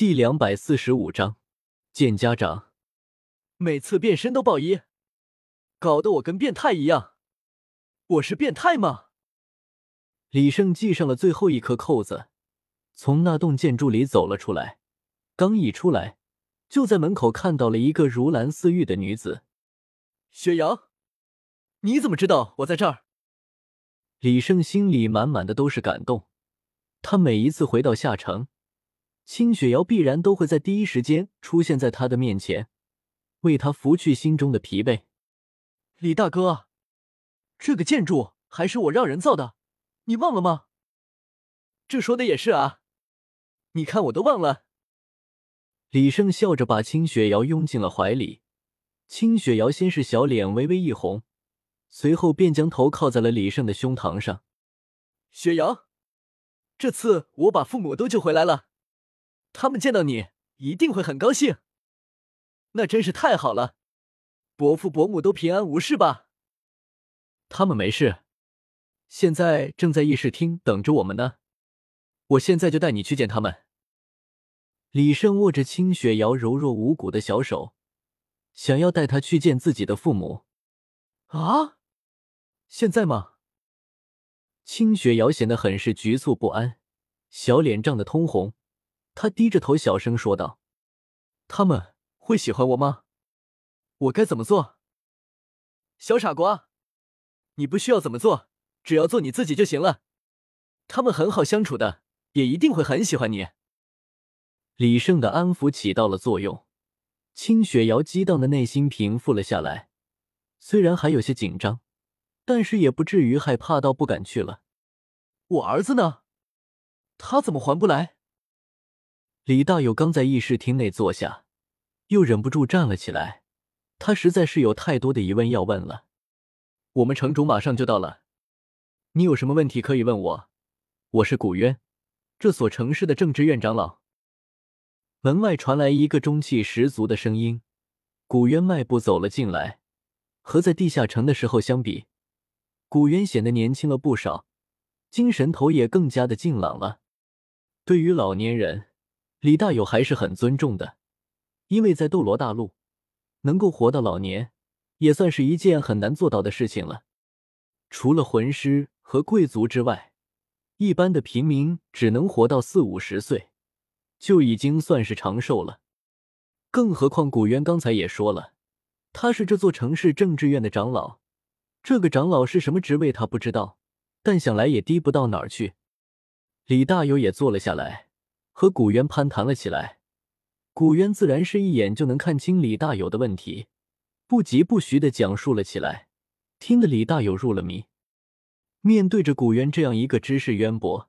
第两百四十五章见家长。每次变身都爆衣，搞得我跟变态一样。我是变态吗？李胜系上了最后一颗扣子，从那栋建筑里走了出来。刚一出来，就在门口看到了一个如兰似玉的女子。雪阳，你怎么知道我在这儿？李胜心里满满的都是感动。他每一次回到夏城。清雪瑶必然都会在第一时间出现在他的面前，为他拂去心中的疲惫。李大哥，这个建筑还是我让人造的，你忘了吗？这说的也是啊，你看我都忘了。李胜笑着把清雪瑶拥进了怀里，清雪瑶先是小脸微微一红，随后便将头靠在了李胜的胸膛上。雪瑶，这次我把父母都救回来了。他们见到你一定会很高兴，那真是太好了。伯父伯母都平安无事吧？他们没事，现在正在议事厅等着我们呢。我现在就带你去见他们。李胜握着清雪瑶柔弱无骨的小手，想要带她去见自己的父母。啊，现在吗？清雪瑶显得很是局促不安，小脸涨得通红。他低着头，小声说道：“他们会喜欢我吗？我该怎么做？”小傻瓜，你不需要怎么做，只要做你自己就行了。他们很好相处的，也一定会很喜欢你。李胜的安抚起到了作用，清雪瑶激荡的内心平复了下来，虽然还有些紧张，但是也不至于害怕到不敢去了。我儿子呢？他怎么还不来？李大友刚在议事厅内坐下，又忍不住站了起来。他实在是有太多的疑问要问了。我们城主马上就到了，你有什么问题可以问我。我是古渊，这所城市的政治院长老。门外传来一个中气十足的声音。古渊迈步走了进来，和在地下城的时候相比，古渊显得年轻了不少，精神头也更加的劲朗了。对于老年人。李大友还是很尊重的，因为在斗罗大陆，能够活到老年，也算是一件很难做到的事情了。除了魂师和贵族之外，一般的平民只能活到四五十岁，就已经算是长寿了。更何况古渊刚才也说了，他是这座城市政治院的长老。这个长老是什么职位，他不知道，但想来也低不到哪儿去。李大友也坐了下来。和古渊攀谈了起来，古渊自然是一眼就能看清李大友的问题，不疾不徐的讲述了起来，听得李大友入了迷。面对着古渊这样一个知识渊博、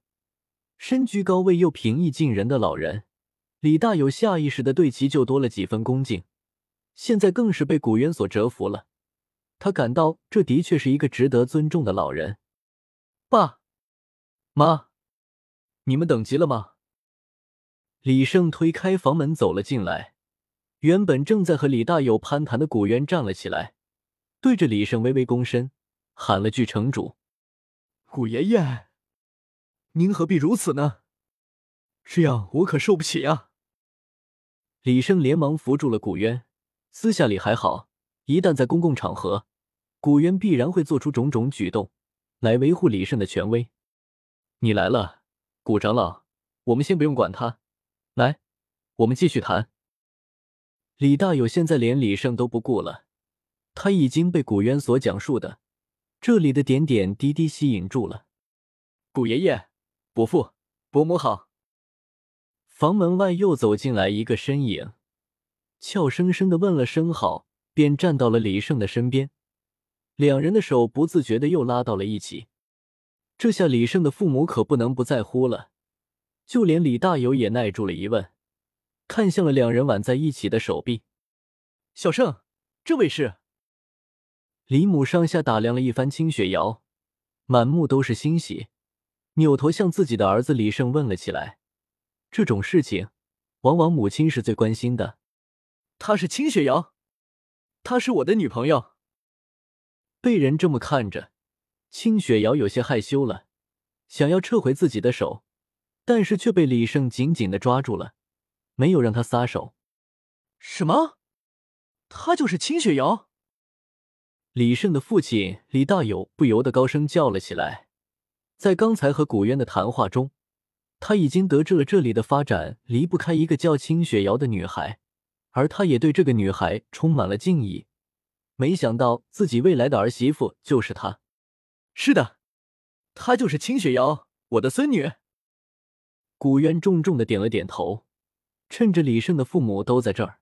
身居高位又平易近人的老人，李大友下意识的对其就多了几分恭敬。现在更是被古渊所折服了，他感到这的确是一个值得尊重的老人。爸妈，你们等急了吗？李胜推开房门走了进来，原本正在和李大友攀谈的古渊站了起来，对着李胜微微躬身，喊了句“城主”。古爷爷，您何必如此呢？这样我可受不起啊！李胜连忙扶住了古渊。私下里还好，一旦在公共场合，古渊必然会做出种种举动来维护李胜的权威。你来了，古长老，我们先不用管他。来，我们继续谈。李大友现在连李胜都不顾了，他已经被古渊所讲述的这里的点点滴滴吸引住了。古爷爷、伯父、伯母好。房门外又走进来一个身影，俏生生的问了声好，便站到了李胜的身边，两人的手不自觉的又拉到了一起。这下李胜的父母可不能不在乎了。就连李大友也耐住了疑问，看向了两人挽在一起的手臂。小胜，这位是？李母上下打量了一番清雪瑶，满目都是欣喜，扭头向自己的儿子李胜问了起来。这种事情，往往母亲是最关心的。她是清雪瑶，她是我的女朋友。被人这么看着，清雪瑶有些害羞了，想要撤回自己的手。但是却被李胜紧紧的抓住了，没有让他撒手。什么？他就是清雪瑶？李胜的父亲李大友不由得高声叫了起来。在刚才和古渊的谈话中，他已经得知了这里的发展离不开一个叫清雪瑶的女孩，而他也对这个女孩充满了敬意。没想到自己未来的儿媳妇就是她。是的，她就是清雪瑶，我的孙女。古渊重重的点了点头。趁着李胜的父母都在这儿，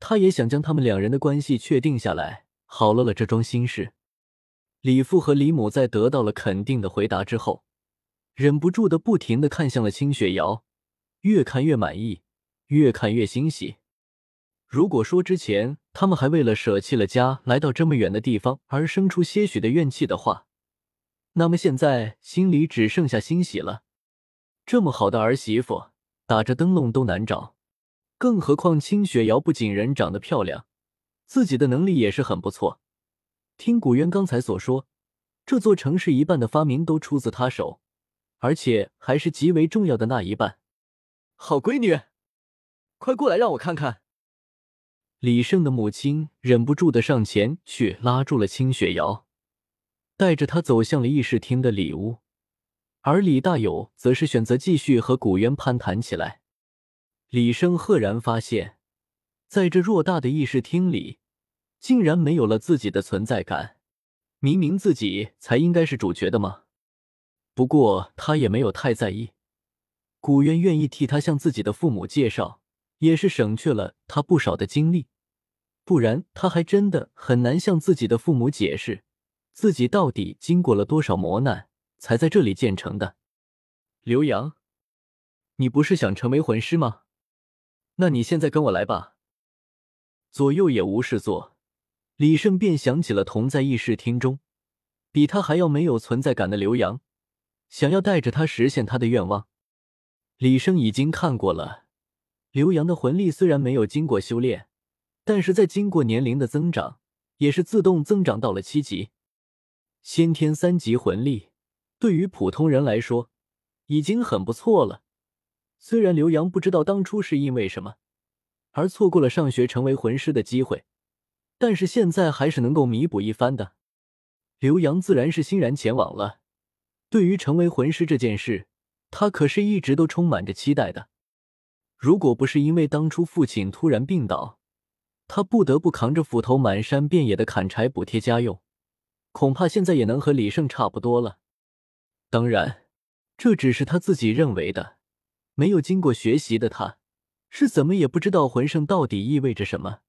他也想将他们两人的关系确定下来，好了了这桩心事。李父和李母在得到了肯定的回答之后，忍不住的不停的看向了清雪瑶，越看越满意，越看越欣喜。如果说之前他们还为了舍弃了家来到这么远的地方而生出些许的怨气的话，那么现在心里只剩下欣喜了。这么好的儿媳妇，打着灯笼都难找，更何况清雪瑶不仅人长得漂亮，自己的能力也是很不错。听古渊刚才所说，这座城市一半的发明都出自他手，而且还是极为重要的那一半。好闺女，快过来让我看看。李胜的母亲忍不住的上前去拉住了清雪瑶，带着她走向了议事厅的里屋，而李大友则是选择继续和古渊攀谈起来。李生赫然发现，在这偌大的议事厅里。竟然没有了自己的存在感，明明自己才应该是主角的吗？不过他也没有太在意，古渊愿意替他向自己的父母介绍，也是省去了他不少的精力。不然他还真的很难向自己的父母解释，自己到底经过了多少磨难才在这里建成的。刘洋，你不是想成为魂师吗？那你现在跟我来吧。左右也无事做。李胜便想起了同在议事厅中，比他还要没有存在感的刘洋，想要带着他实现他的愿望。李胜已经看过了，刘洋的魂力虽然没有经过修炼，但是在经过年龄的增长，也是自动增长到了七级，先天三级魂力，对于普通人来说已经很不错了。虽然刘洋不知道当初是因为什么而错过了上学成为魂师的机会。但是现在还是能够弥补一番的，刘洋自然是欣然前往了。对于成为魂师这件事，他可是一直都充满着期待的。如果不是因为当初父亲突然病倒，他不得不扛着斧头满山遍野的砍柴补贴家用，恐怕现在也能和李胜差不多了。当然，这只是他自己认为的。没有经过学习的他，是怎么也不知道魂圣到底意味着什么。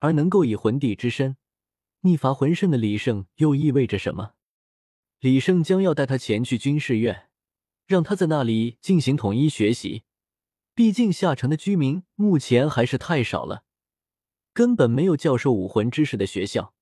而能够以魂帝之身逆伐魂圣的李胜又意味着什么？李胜将要带他前去军事院，让他在那里进行统一学习。毕竟下城的居民目前还是太少了，根本没有教授武魂知识的学校。